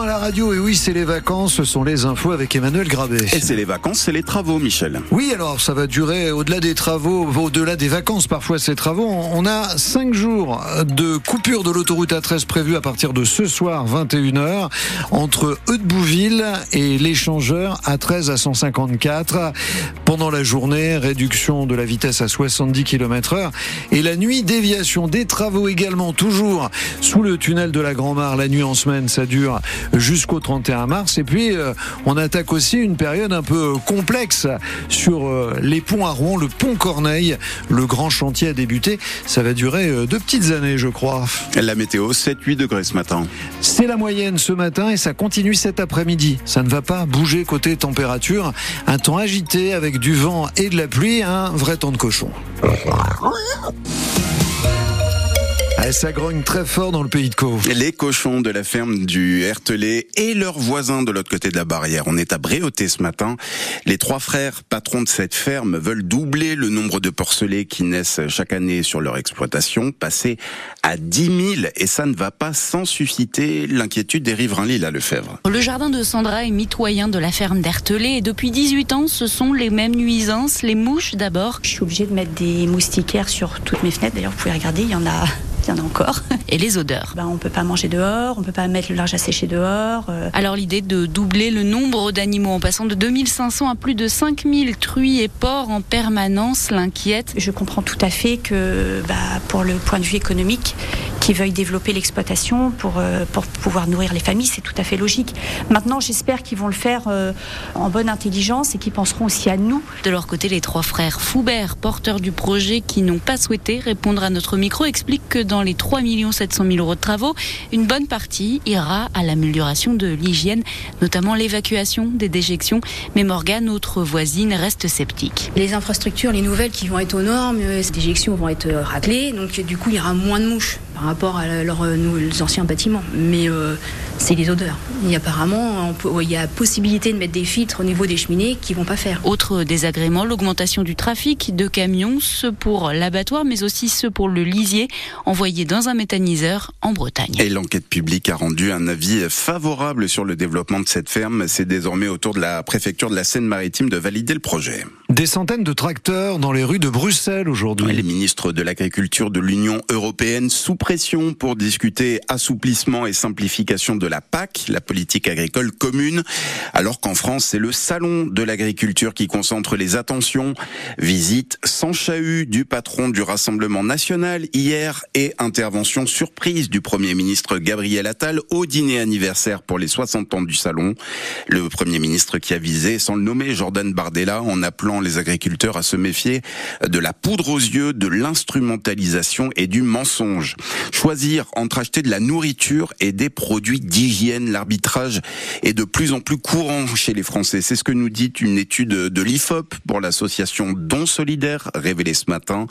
À la radio, et oui, c'est les vacances, ce sont les infos avec Emmanuel Grabé. Et c'est les vacances, c'est les travaux, Michel. Oui, alors ça va durer au-delà des travaux, au-delà des vacances, parfois ces travaux. On a cinq jours de coupure de l'autoroute A13 prévue à partir de ce soir, 21h, entre Eudebouville et l'échangeur A13 à 154. Pendant la journée, réduction de la vitesse à 70 km heure. Et la nuit, déviation des travaux également, toujours sous le tunnel de la Grand-Mare. La nuit en semaine, ça dure jusqu'au 31 mars. Et puis, euh, on attaque aussi une période un peu complexe sur euh, les ponts à Rouen, le pont Corneille. Le grand chantier a débuté. Ça va durer euh, deux petites années, je crois. La météo, 7-8 degrés ce matin. C'est la moyenne ce matin et ça continue cet après-midi. Ça ne va pas bouger côté température. Un temps agité avec du vent et de la pluie, un vrai temps de cochon. Ah, ça grogne très fort dans le pays de Caux. Les cochons de la ferme du Hertelet et leurs voisins de l'autre côté de la barrière. On est à Bréauté ce matin. Les trois frères patrons de cette ferme veulent doubler le nombre de porcelets qui naissent chaque année sur leur exploitation, passer à 10 000 et ça ne va pas sans susciter l'inquiétude des riverains Lila Lefebvre. Le jardin de Sandra est mitoyen de la ferme d'Hertelet et depuis 18 ans, ce sont les mêmes nuisances, les mouches d'abord. Je suis obligée de mettre des moustiquaires sur toutes mes fenêtres. D'ailleurs, vous pouvez regarder, il y en a il y en a encore. Et les odeurs? Ben, On peut pas manger dehors, on peut pas mettre le large à sécher dehors. Euh. Alors l'idée de doubler le nombre d'animaux en passant de 2500 à plus de 5000 truies et porcs en permanence l'inquiète. Je comprends tout à fait que bah, pour le point de vue économique, qui veuillent développer l'exploitation pour, euh, pour pouvoir nourrir les familles, c'est tout à fait logique. Maintenant, j'espère qu'ils vont le faire euh, en bonne intelligence et qu'ils penseront aussi à nous. De leur côté, les trois frères Foubert, porteurs du projet qui n'ont pas souhaité répondre à notre micro, expliquent que dans les 3 700 000 euros de travaux, une bonne partie ira à l'amélioration de l'hygiène, notamment l'évacuation des déjections. Mais Morgane, autre voisine, reste sceptique. Les infrastructures, les nouvelles qui vont être aux normes, euh, ces déjections vont être raclées, donc du coup il y aura moins de mouches par rapport à leurs anciens bâtiments. Mais euh, c'est les odeurs. Apparemment, il y a possibilité de mettre des filtres au niveau des cheminées qui vont pas faire. Autre désagrément, l'augmentation du trafic de camions, ceux pour l'abattoir, mais aussi ceux pour le lisier, envoyés dans un méthaniseur en Bretagne. Et l'enquête publique a rendu un avis favorable sur le développement de cette ferme. C'est désormais au tour de la préfecture de la Seine-Maritime de valider le projet. Des centaines de tracteurs dans les rues de Bruxelles aujourd'hui. Les ministres de l'Agriculture de l'Union européenne sous pression pour discuter assouplissement et simplification de la PAC, la politique agricole commune, alors qu'en France, c'est le salon de l'agriculture qui concentre les attentions. Visite sans chahut du patron du Rassemblement national hier et intervention surprise du Premier ministre Gabriel Attal au dîner anniversaire pour les 60 ans du salon. Le Premier ministre qui a visé, sans le nommer, Jordan Bardella en appelant les agriculteurs à se méfier de la poudre aux yeux, de l'instrumentalisation et du mensonge. Choisir entre acheter de la nourriture et des produits d'hygiène, l'arbitrage est de plus en plus courant chez les Français. C'est ce que nous dit une étude de l'IFOP pour l'association Don Solidaire révélée ce matin.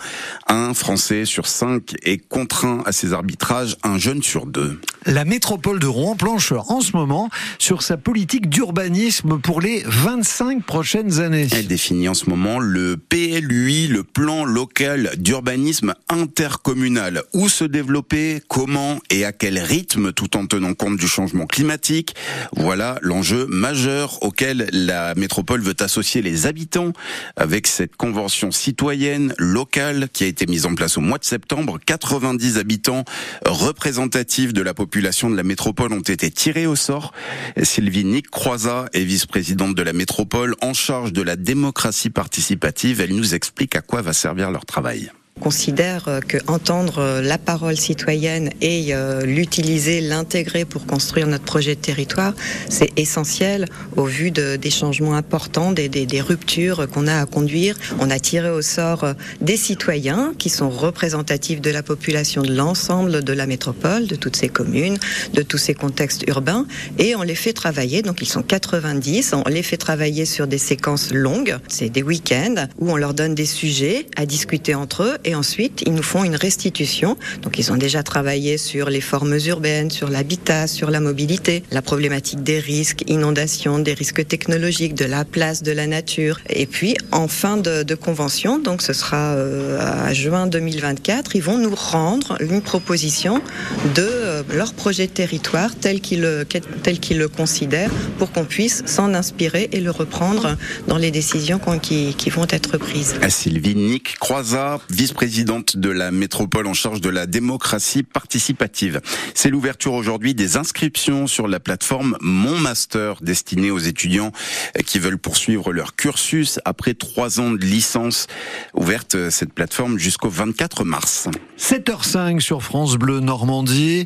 Un Français sur cinq est contraint à ces arbitrages, un jeune sur deux. La métropole de Rouen planche en ce moment sur sa politique d'urbanisme pour les 25 prochaines années. Elle définit en ce moment le PLUI, le plan local d'urbanisme intercommunal. Où se comment et à quel rythme tout en tenant compte du changement climatique. Voilà l'enjeu majeur auquel la métropole veut associer les habitants avec cette convention citoyenne locale qui a été mise en place au mois de septembre. 90 habitants représentatifs de la population de la métropole ont été tirés au sort. Sylvie Nick Croizat est vice-présidente de la métropole en charge de la démocratie participative. Elle nous explique à quoi va servir leur travail considère que entendre la parole citoyenne et euh, l'utiliser, l'intégrer pour construire notre projet de territoire, c'est essentiel au vu de, des changements importants, des, ruptures qu'on a à conduire. On a tiré au sort euh, des citoyens qui sont représentatifs de la population de l'ensemble de la métropole, de toutes ces communes, de tous ces contextes urbains, et on les fait travailler. Donc ils sont 90. On les fait travailler sur des séquences longues. C'est des week-ends où on leur donne des sujets à discuter entre eux ensuite ils nous font une restitution. Donc ils ont déjà travaillé sur les formes urbaines, sur l'habitat, sur la mobilité, la problématique des risques, inondations, des risques technologiques, de la place de la nature. Et puis en fin de, convention, donc ce sera euh, à juin 2024, ils vont nous rendre une proposition de leur projet de territoire tel qu'ils le, tel qu'ils le considèrent pour qu'on puisse s'en inspirer et le reprendre dans les décisions qui, qui vont être prises. À Sylvie Nick Croizat, vice-présidente de la métropole en charge de la démocratie participative. C'est l'ouverture aujourd'hui des inscriptions sur la plateforme Mon Master destinée aux étudiants qui veulent poursuivre leur cursus après trois ans de licence. Ouverte cette plateforme jusqu'au 24 mars. 7h05 sur France Bleu Normandie.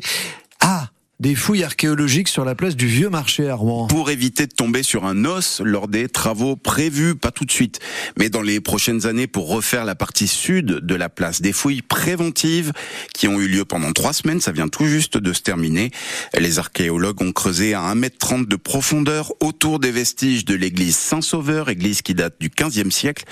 Ah des fouilles archéologiques sur la place du Vieux Marché à Rouen. Pour éviter de tomber sur un os lors des travaux prévus, pas tout de suite, mais dans les prochaines années pour refaire la partie sud de la place. Des fouilles préventives qui ont eu lieu pendant trois semaines, ça vient tout juste de se terminer. Les archéologues ont creusé à 1m30 de profondeur autour des vestiges de l'église Saint-Sauveur, église qui date du 15e siècle.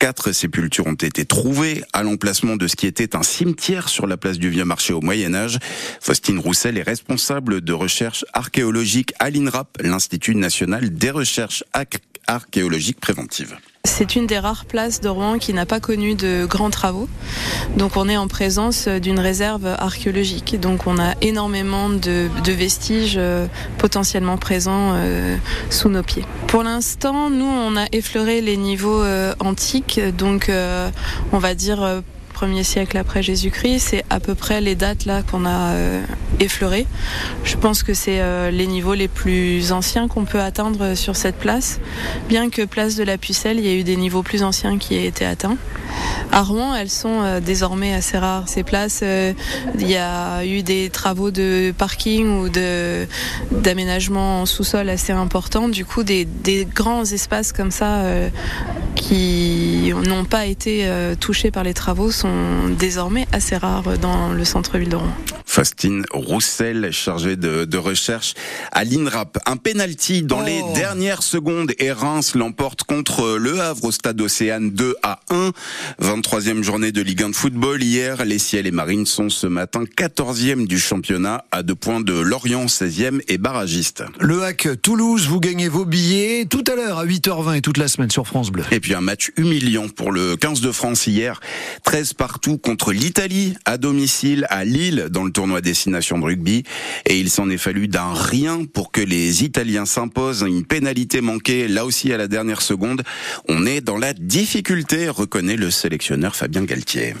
Quatre sépultures ont été trouvées à l'emplacement de ce qui était un cimetière sur la place du Vieux Marché au Moyen Âge. Faustine Roussel est responsable de recherche archéologique à l'INRAP, l'Institut national des recherches archéologiques préventives. C'est une des rares places de Rouen qui n'a pas connu de grands travaux. Donc on est en présence d'une réserve archéologique. Donc on a énormément de, vestiges euh, potentiellement présents euh, sous nos pieds. Pour l'instant, nous, on a effleuré les niveaux euh, antiques. Donc on va dire premier siècle après Jésus-Christ. C'est à peu près les dates là qu'on a euh, effleurées. Je pense que c'est euh, les niveaux les plus anciens qu'on peut atteindre sur cette place. Bien que place de la Pucelle, il y a eu des niveaux plus anciens qui aient été atteints. À Rouen, elles sont euh, désormais assez rares. Ces places, il y a eu des travaux de parking ou d'aménagement en sous-sol assez importants. Du coup, des, des grands espaces comme ça qui n'ont pas été touchés par les travaux sont désormais assez rares dans le centre-ville de Rouen. Faustine Roussel, chargée de, recherche à l'INRAP. Un penalty dans les oh. dernières secondes et Reims l'emporte contre Le Havre au stade Océane 2 à 1. 23e journée de Ligue 1 de football. Hier, les Ciels et Marines sont ce matin 14e du championnat à deux points de Lorient 16e et barragiste. Le Hack Toulouse, vous gagnez vos billets tout à l'heure à 8h20 et toute la semaine sur France Bleu. Et puis un match humiliant pour le 15 de France hier. 13 partout contre l'Italie à domicile à Lille dans le tournoi destination de rugby. Et il s'en est fallu d'un rien pour que les Italiens s'imposent une pénalité manquée là aussi à la dernière seconde. On est dans la difficulté, reconnaît le sélectionneur Fabien Galtier.